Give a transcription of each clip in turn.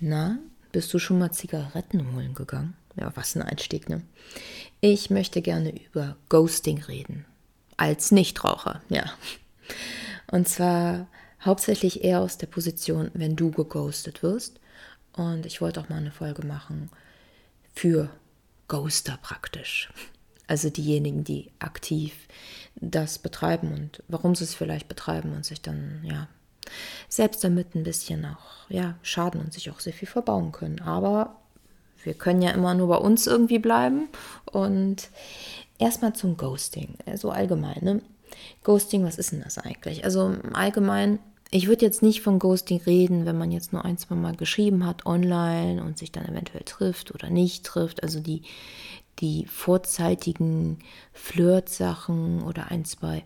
Na, bist du schon mal Zigaretten holen gegangen? Ja, was ein Einstieg, ne? Ich möchte gerne über Ghosting reden. Als Nichtraucher, ja. Und zwar hauptsächlich eher aus der Position, wenn du geghostet wirst. Und ich wollte auch mal eine Folge machen für Ghoster praktisch. Also diejenigen, die aktiv das betreiben und warum sie es vielleicht betreiben und sich dann, ja, selbst damit ein bisschen auch ja, schaden und sich auch sehr viel verbauen können. Aber wir können ja immer nur bei uns irgendwie bleiben. Und erstmal zum Ghosting, so also allgemein. Ne? Ghosting, was ist denn das eigentlich? Also allgemein, ich würde jetzt nicht von Ghosting reden, wenn man jetzt nur ein, zwei Mal geschrieben hat online und sich dann eventuell trifft oder nicht trifft. Also die, die vorzeitigen Flirtsachen oder ein, zwei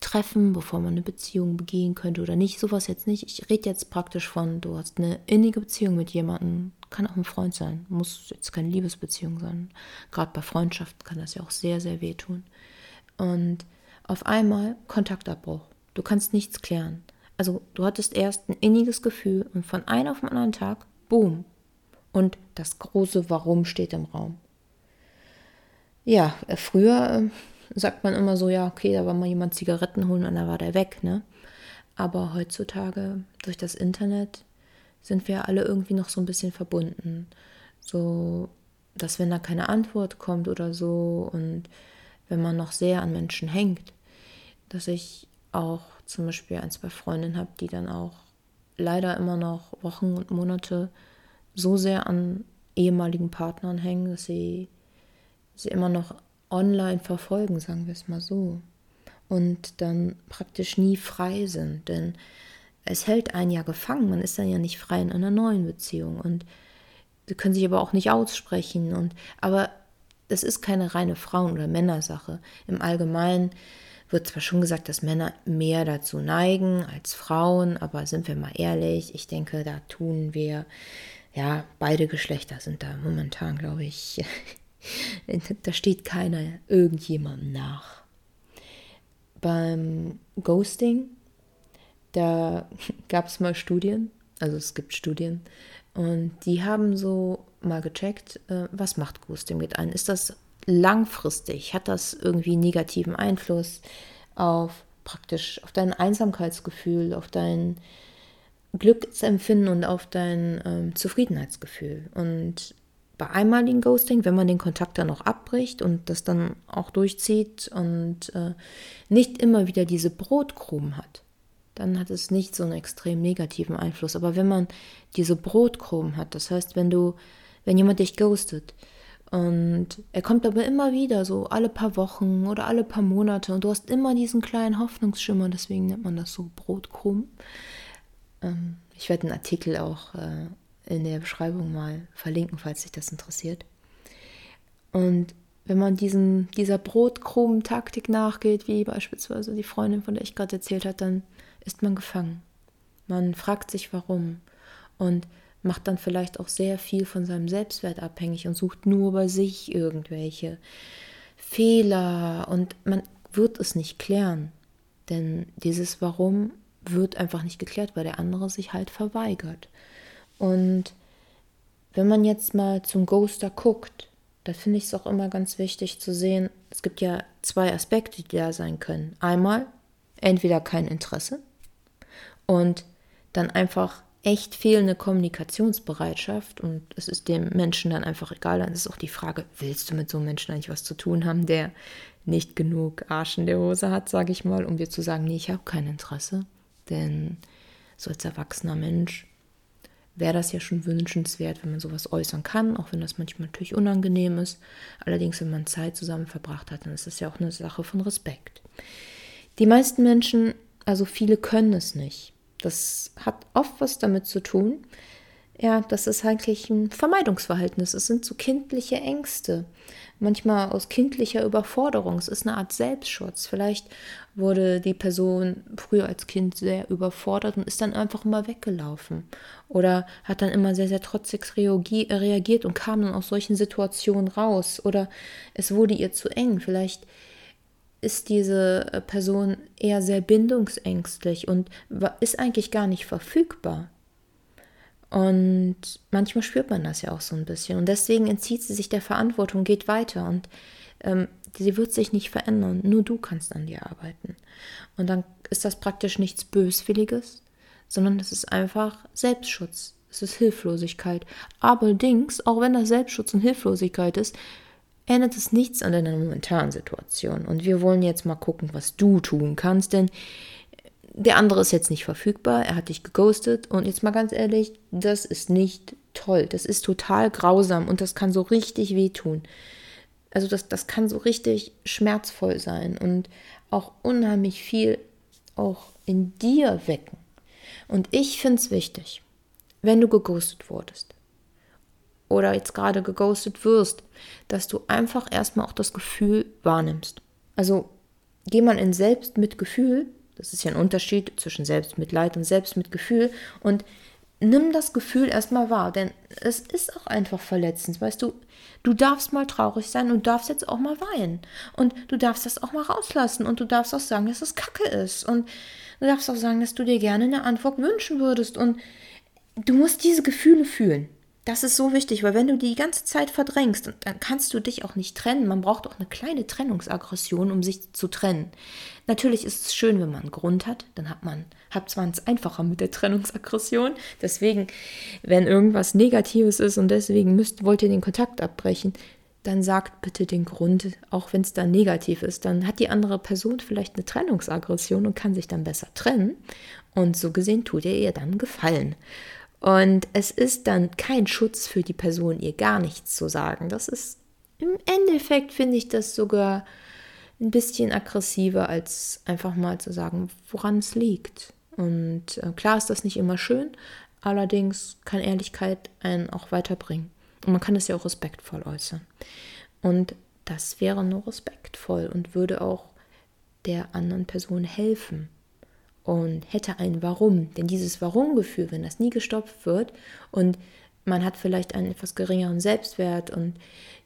treffen, bevor man eine Beziehung begehen könnte oder nicht. Sowas jetzt nicht. Ich rede jetzt praktisch von, du hast eine innige Beziehung mit jemandem, kann auch ein Freund sein, muss jetzt keine Liebesbeziehung sein. Gerade bei Freundschaft kann das ja auch sehr, sehr wehtun. Und auf einmal Kontaktabbruch. Du kannst nichts klären. Also du hattest erst ein inniges Gefühl und von einem auf den anderen Tag, boom. Und das große Warum steht im Raum. Ja, äh, früher äh, sagt man immer so, ja, okay, da war mal jemand Zigaretten holen und dann war der weg, ne? Aber heutzutage durch das Internet sind wir alle irgendwie noch so ein bisschen verbunden. So, dass wenn da keine Antwort kommt oder so und wenn man noch sehr an Menschen hängt, dass ich auch zum Beispiel ein, zwei Freundinnen habe, die dann auch leider immer noch Wochen und Monate so sehr an ehemaligen Partnern hängen, dass sie sie immer noch online verfolgen, sagen wir es mal so. Und dann praktisch nie frei sind. Denn es hält einen ja gefangen. Man ist dann ja nicht frei in einer neuen Beziehung. Und sie können sich aber auch nicht aussprechen. Und, aber es ist keine reine Frauen- oder Männersache. Im Allgemeinen wird zwar schon gesagt, dass Männer mehr dazu neigen als Frauen, aber sind wir mal ehrlich, ich denke, da tun wir, ja, beide Geschlechter sind da momentan, glaube ich, Da steht keiner irgendjemandem nach. Beim Ghosting, da gab es mal Studien, also es gibt Studien, und die haben so mal gecheckt, äh, was macht Ghosting mit einem? Ist das langfristig? Hat das irgendwie negativen Einfluss auf praktisch auf dein Einsamkeitsgefühl, auf dein Glücksempfinden und auf dein ähm, Zufriedenheitsgefühl? Und bei einmaligen Ghosting, wenn man den Kontakt dann noch abbricht und das dann auch durchzieht und äh, nicht immer wieder diese Brotkrumen hat, dann hat es nicht so einen extrem negativen Einfluss. Aber wenn man diese Brotkrumen hat, das heißt, wenn du, wenn jemand dich ghostet und er kommt aber immer wieder, so alle paar Wochen oder alle paar Monate und du hast immer diesen kleinen Hoffnungsschimmer, deswegen nennt man das so Brotkrumen. Ähm, ich werde einen Artikel auch äh, in der Beschreibung mal verlinken, falls sich das interessiert. Und wenn man diesen, dieser Brotkrumen-Taktik nachgeht, wie beispielsweise die Freundin, von der ich gerade erzählt habe, dann ist man gefangen. Man fragt sich warum und macht dann vielleicht auch sehr viel von seinem Selbstwert abhängig und sucht nur bei sich irgendwelche Fehler und man wird es nicht klären. Denn dieses Warum wird einfach nicht geklärt, weil der andere sich halt verweigert. Und wenn man jetzt mal zum Ghoster guckt, da finde ich es auch immer ganz wichtig zu sehen, es gibt ja zwei Aspekte, die da sein können. Einmal entweder kein Interesse und dann einfach echt fehlende Kommunikationsbereitschaft und es ist dem Menschen dann einfach egal. Dann ist auch die Frage, willst du mit so einem Menschen eigentlich was zu tun haben, der nicht genug Arsch in der Hose hat, sage ich mal, um dir zu sagen, nee, ich habe kein Interesse. Denn so als erwachsener Mensch wäre das ja schon wünschenswert, wenn man sowas äußern kann, auch wenn das manchmal natürlich unangenehm ist. Allerdings, wenn man Zeit zusammen verbracht hat, dann ist das ja auch eine Sache von Respekt. Die meisten Menschen, also viele können es nicht. Das hat oft was damit zu tun, ja, das ist eigentlich ein Vermeidungsverhältnis. Es sind so kindliche Ängste. Manchmal aus kindlicher Überforderung. Es ist eine Art Selbstschutz. Vielleicht wurde die Person früher als Kind sehr überfordert und ist dann einfach immer weggelaufen. Oder hat dann immer sehr, sehr trotzig reagiert und kam dann aus solchen Situationen raus. Oder es wurde ihr zu eng. Vielleicht ist diese Person eher sehr bindungsängstlich und ist eigentlich gar nicht verfügbar. Und manchmal spürt man das ja auch so ein bisschen. Und deswegen entzieht sie sich der Verantwortung, geht weiter. Und ähm, sie wird sich nicht verändern. Nur du kannst an dir arbeiten. Und dann ist das praktisch nichts Böswilliges, sondern es ist einfach Selbstschutz. Es ist Hilflosigkeit. Allerdings, auch wenn das Selbstschutz und Hilflosigkeit ist, ändert es nichts an deiner momentanen Situation. Und wir wollen jetzt mal gucken, was du tun kannst, denn der andere ist jetzt nicht verfügbar, er hat dich geghostet und jetzt mal ganz ehrlich, das ist nicht toll, das ist total grausam und das kann so richtig wehtun. Also das, das kann so richtig schmerzvoll sein und auch unheimlich viel auch in dir wecken. Und ich finde es wichtig, wenn du geghostet wurdest oder jetzt gerade geghostet wirst, dass du einfach erstmal auch das Gefühl wahrnimmst. Also geh mal in Selbstmitgefühl das ist ja ein Unterschied zwischen Selbstmitleid und Selbstmitgefühl. Und nimm das Gefühl erstmal wahr, denn es ist auch einfach verletzend. Weißt du, du darfst mal traurig sein und darfst jetzt auch mal weinen. Und du darfst das auch mal rauslassen und du darfst auch sagen, dass es Kacke ist. Und du darfst auch sagen, dass du dir gerne eine Antwort wünschen würdest. Und du musst diese Gefühle fühlen. Das ist so wichtig, weil wenn du die ganze Zeit verdrängst, dann kannst du dich auch nicht trennen. Man braucht auch eine kleine Trennungsaggression, um sich zu trennen. Natürlich ist es schön, wenn man einen Grund hat, dann hat man hat zwar es einfacher mit der Trennungsaggression. Deswegen, wenn irgendwas Negatives ist und deswegen müsst, wollt ihr den Kontakt abbrechen, dann sagt bitte den Grund, auch wenn es dann negativ ist. Dann hat die andere Person vielleicht eine Trennungsaggression und kann sich dann besser trennen. Und so gesehen tut ihr ihr dann Gefallen. Und es ist dann kein Schutz für die Person, ihr gar nichts zu sagen. Das ist im Endeffekt, finde ich das sogar ein bisschen aggressiver, als einfach mal zu sagen, woran es liegt. Und äh, klar ist das nicht immer schön, allerdings kann Ehrlichkeit einen auch weiterbringen. Und man kann es ja auch respektvoll äußern. Und das wäre nur respektvoll und würde auch der anderen Person helfen und hätte ein Warum. Denn dieses Warum-Gefühl, wenn das nie gestopft wird und man hat vielleicht einen etwas geringeren Selbstwert und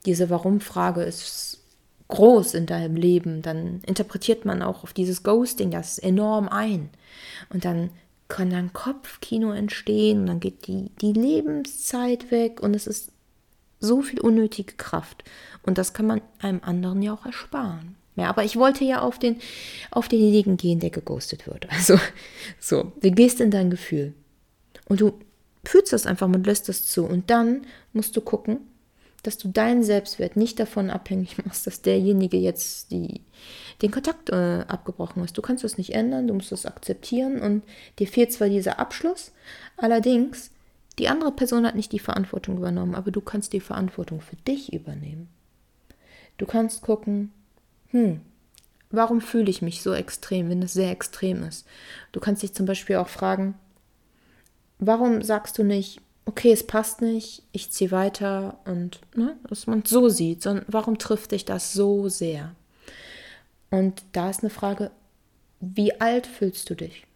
diese Warum-Frage ist groß in deinem Leben, dann interpretiert man auch auf dieses Ghosting das enorm ein. Und dann kann dann Kopfkino entstehen und dann geht die, die Lebenszeit weg und es ist so viel unnötige Kraft. Und das kann man einem anderen ja auch ersparen. Ja, aber ich wollte ja auf den, auf denjenigen gehen, der geghostet wird. Also, so, du gehst in dein Gefühl. Und du fühlst das einfach und lässt das zu. Und dann musst du gucken, dass du deinen Selbstwert nicht davon abhängig machst, dass derjenige jetzt die, den Kontakt äh, abgebrochen ist. Du kannst das nicht ändern, du musst das akzeptieren und dir fehlt zwar dieser Abschluss, allerdings, die andere Person hat nicht die Verantwortung übernommen, aber du kannst die Verantwortung für dich übernehmen. Du kannst gucken, hm, warum fühle ich mich so extrem, wenn es sehr extrem ist? Du kannst dich zum Beispiel auch fragen, warum sagst du nicht, okay, es passt nicht, ich ziehe weiter und ne, dass man es so sieht, sondern warum trifft dich das so sehr? Und da ist eine Frage, wie alt fühlst du dich?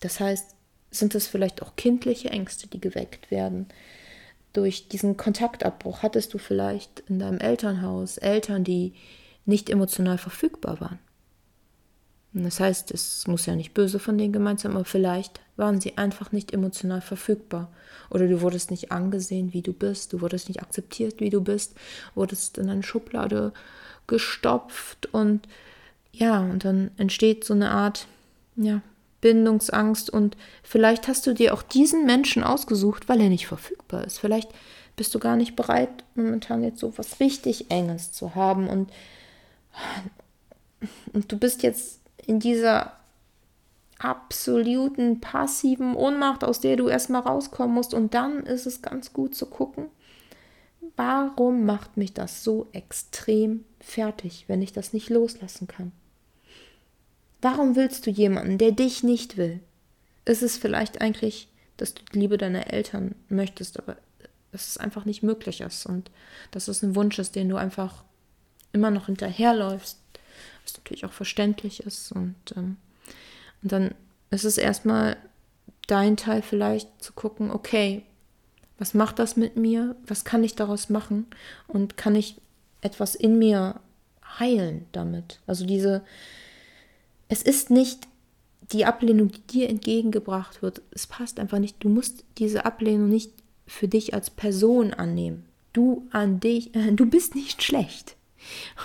Das heißt, sind es vielleicht auch kindliche Ängste, die geweckt werden? Durch diesen Kontaktabbruch hattest du vielleicht in deinem Elternhaus Eltern, die nicht emotional verfügbar waren. Das heißt, es muss ja nicht böse von denen gemeint sein, aber vielleicht waren sie einfach nicht emotional verfügbar. Oder du wurdest nicht angesehen, wie du bist, du wurdest nicht akzeptiert, wie du bist, wurdest in eine Schublade gestopft und ja, und dann entsteht so eine Art, ja, Bindungsangst und vielleicht hast du dir auch diesen Menschen ausgesucht, weil er nicht verfügbar ist. Vielleicht bist du gar nicht bereit, momentan jetzt so was richtig Enges zu haben und und du bist jetzt in dieser absoluten passiven Ohnmacht, aus der du erstmal rauskommen musst. Und dann ist es ganz gut zu gucken, warum macht mich das so extrem fertig, wenn ich das nicht loslassen kann? Warum willst du jemanden, der dich nicht will? Ist es vielleicht eigentlich, dass du die Liebe deiner Eltern möchtest, aber dass es einfach nicht möglich ist und dass es ein Wunsch ist, den du einfach immer noch hinterherläufst, was natürlich auch verständlich ist. Und, ähm, und dann ist es erstmal dein Teil vielleicht zu gucken, okay, was macht das mit mir? Was kann ich daraus machen? Und kann ich etwas in mir heilen damit? Also diese, es ist nicht die Ablehnung, die dir entgegengebracht wird, es passt einfach nicht. Du musst diese Ablehnung nicht für dich als Person annehmen. Du an dich, äh, du bist nicht schlecht.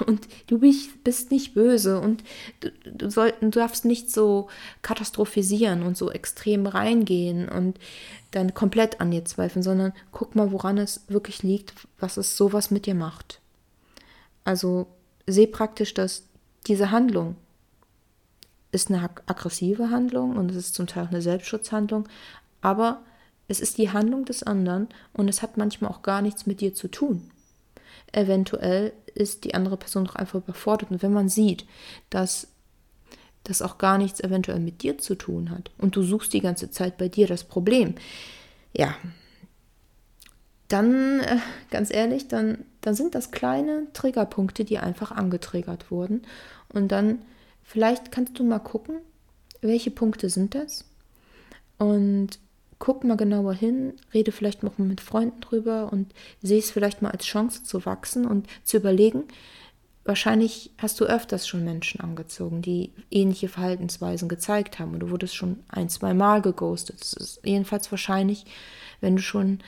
Und du bist nicht böse und du, du, soll, du darfst nicht so katastrophisieren und so extrem reingehen und dann komplett an dir zweifeln, sondern guck mal, woran es wirklich liegt, was es sowas mit dir macht. Also seh praktisch, dass diese Handlung ist eine aggressive Handlung und es ist zum Teil auch eine Selbstschutzhandlung, aber es ist die Handlung des anderen und es hat manchmal auch gar nichts mit dir zu tun. Eventuell ist die andere Person doch einfach überfordert und wenn man sieht, dass das auch gar nichts eventuell mit dir zu tun hat und du suchst die ganze Zeit bei dir das Problem, ja, dann, äh, ganz ehrlich, dann, dann sind das kleine Triggerpunkte, die einfach angetriggert wurden. Und dann, vielleicht kannst du mal gucken, welche Punkte sind das? Und guck mal genauer hin, rede vielleicht noch mal mit Freunden drüber und sehe es vielleicht mal als Chance zu wachsen und zu überlegen, wahrscheinlich hast du öfters schon Menschen angezogen, die ähnliche Verhaltensweisen gezeigt haben und du wurdest schon ein, zwei Mal geghostet. Das ist jedenfalls wahrscheinlich, wenn du schon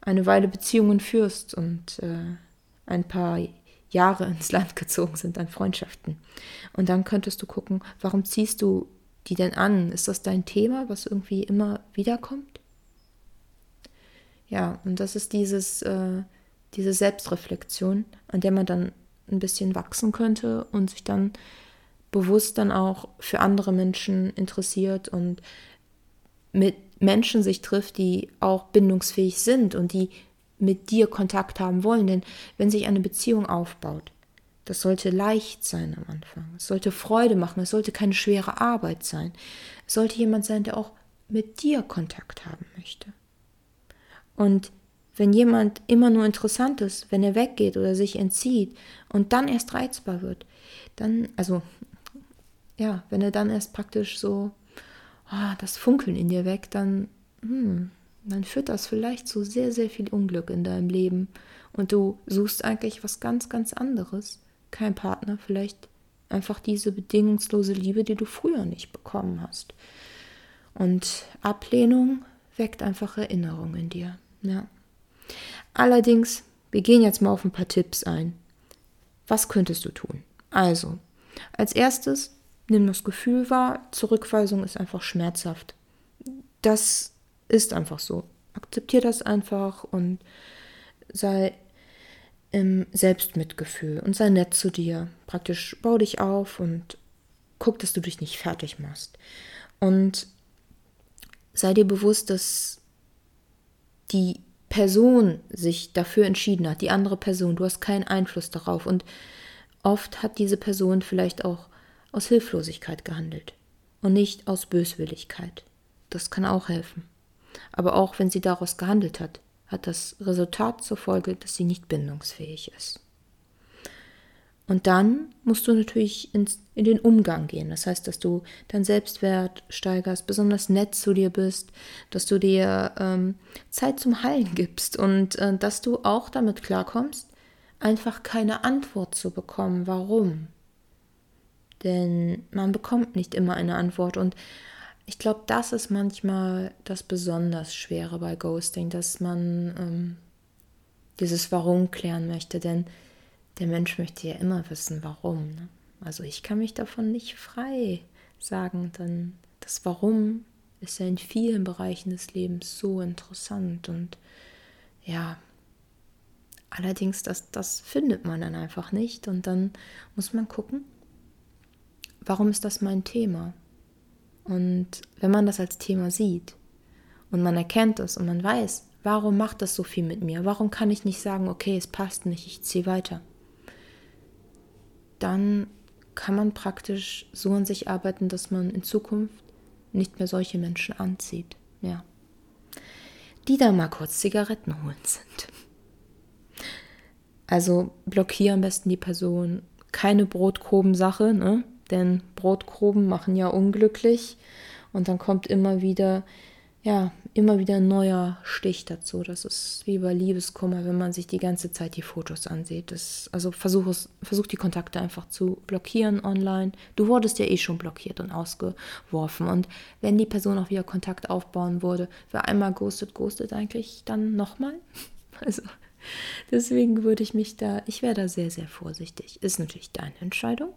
eine Weile Beziehungen führst und äh, ein paar Jahre ins Land gezogen sind an Freundschaften. Und dann könntest du gucken, warum ziehst du die denn an? Ist das dein Thema, was irgendwie immer wiederkommt? Ja, und das ist dieses, äh, diese Selbstreflexion, an der man dann ein bisschen wachsen könnte und sich dann bewusst dann auch für andere Menschen interessiert und mit Menschen sich trifft, die auch bindungsfähig sind und die mit dir Kontakt haben wollen. Denn wenn sich eine Beziehung aufbaut, das sollte leicht sein am Anfang. Es sollte Freude machen. Es sollte keine schwere Arbeit sein. Es sollte jemand sein, der auch mit dir Kontakt haben möchte. Und wenn jemand immer nur interessant ist, wenn er weggeht oder sich entzieht und dann erst reizbar wird, dann, also, ja, wenn er dann erst praktisch so oh, das Funkeln in dir weg, dann, hm, dann führt das vielleicht zu sehr, sehr viel Unglück in deinem Leben. Und du suchst eigentlich was ganz, ganz anderes. Kein Partner, vielleicht einfach diese bedingungslose Liebe, die du früher nicht bekommen hast. Und Ablehnung weckt einfach Erinnerung in dir. Ja. Allerdings, wir gehen jetzt mal auf ein paar Tipps ein. Was könntest du tun? Also, als erstes nimm das Gefühl wahr, Zurückweisung ist einfach schmerzhaft. Das ist einfach so. Akzeptier das einfach und sei im Selbstmitgefühl und sei nett zu dir. Praktisch bau dich auf und guck, dass du dich nicht fertig machst. Und sei dir bewusst, dass die Person sich dafür entschieden hat, die andere Person, du hast keinen Einfluss darauf. Und oft hat diese Person vielleicht auch aus Hilflosigkeit gehandelt und nicht aus Böswilligkeit. Das kann auch helfen. Aber auch wenn sie daraus gehandelt hat, hat das Resultat zur Folge, dass sie nicht bindungsfähig ist. Und dann musst du natürlich ins, in den Umgang gehen. Das heißt, dass du deinen Selbstwert steigerst, besonders nett zu dir bist, dass du dir ähm, Zeit zum Heilen gibst und äh, dass du auch damit klarkommst, einfach keine Antwort zu bekommen, warum. Denn man bekommt nicht immer eine Antwort. Und ich glaube, das ist manchmal das besonders Schwere bei Ghosting, dass man ähm, dieses Warum klären möchte. Denn der Mensch möchte ja immer wissen, warum. Ne? Also ich kann mich davon nicht frei sagen, denn das Warum ist ja in vielen Bereichen des Lebens so interessant und ja, allerdings, das, das findet man dann einfach nicht und dann muss man gucken, warum ist das mein Thema? Und wenn man das als Thema sieht und man erkennt es und man weiß, warum macht das so viel mit mir? Warum kann ich nicht sagen, okay, es passt nicht, ich ziehe weiter? Dann kann man praktisch so an sich arbeiten, dass man in Zukunft nicht mehr solche Menschen anzieht. Ja. Die da mal kurz Zigaretten holen sind. Also blockiere am besten die Person. Keine Brotkruben-Sache, ne? denn Brotkruben machen ja unglücklich und dann kommt immer wieder, ja, immer wieder ein neuer Stich dazu. Das ist wie bei Liebeskummer, wenn man sich die ganze Zeit die Fotos ansieht. Das, also versuch, es, versuch die Kontakte einfach zu blockieren online. Du wurdest ja eh schon blockiert und ausgeworfen. Und wenn die Person auch wieder Kontakt aufbauen würde, wer einmal ghostet, ghostet eigentlich dann nochmal. Also deswegen würde ich mich da, ich wäre da sehr, sehr vorsichtig. Ist natürlich deine Entscheidung.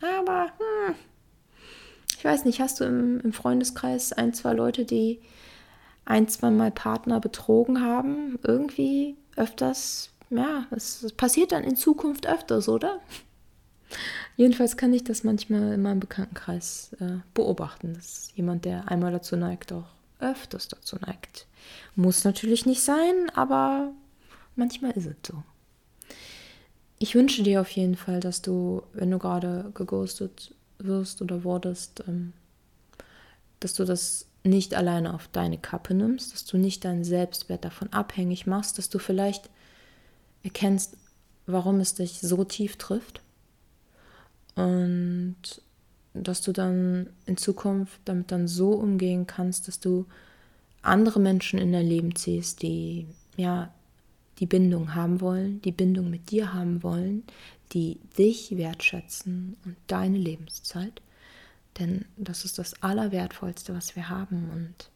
Aber hm, ich weiß nicht, hast du im, im Freundeskreis ein, zwei Leute, die ein, zwei Mal Partner betrogen haben, irgendwie öfters, ja, es, passiert dann in Zukunft öfters, oder? Jedenfalls kann ich das manchmal in meinem Bekanntenkreis äh, beobachten, dass jemand, der einmal dazu neigt, auch öfters dazu neigt. Muss natürlich nicht sein, aber manchmal ist es so. Ich wünsche dir auf jeden Fall, dass du, wenn du gerade geghostet wirst oder wurdest, ähm, dass du das nicht alleine auf deine Kappe nimmst, dass du nicht deinen Selbstwert davon abhängig machst, dass du vielleicht erkennst, warum es dich so tief trifft und dass du dann in Zukunft damit dann so umgehen kannst, dass du andere Menschen in dein Leben ziehst, die ja die Bindung haben wollen, die Bindung mit dir haben wollen, die dich wertschätzen und deine Lebenszeit denn das ist das Allerwertvollste, was wir haben. Und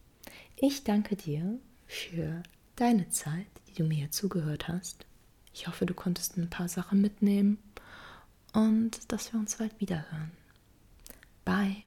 ich danke dir für deine Zeit, die du mir zugehört hast. Ich hoffe, du konntest ein paar Sachen mitnehmen und dass wir uns bald wiederhören. Bye.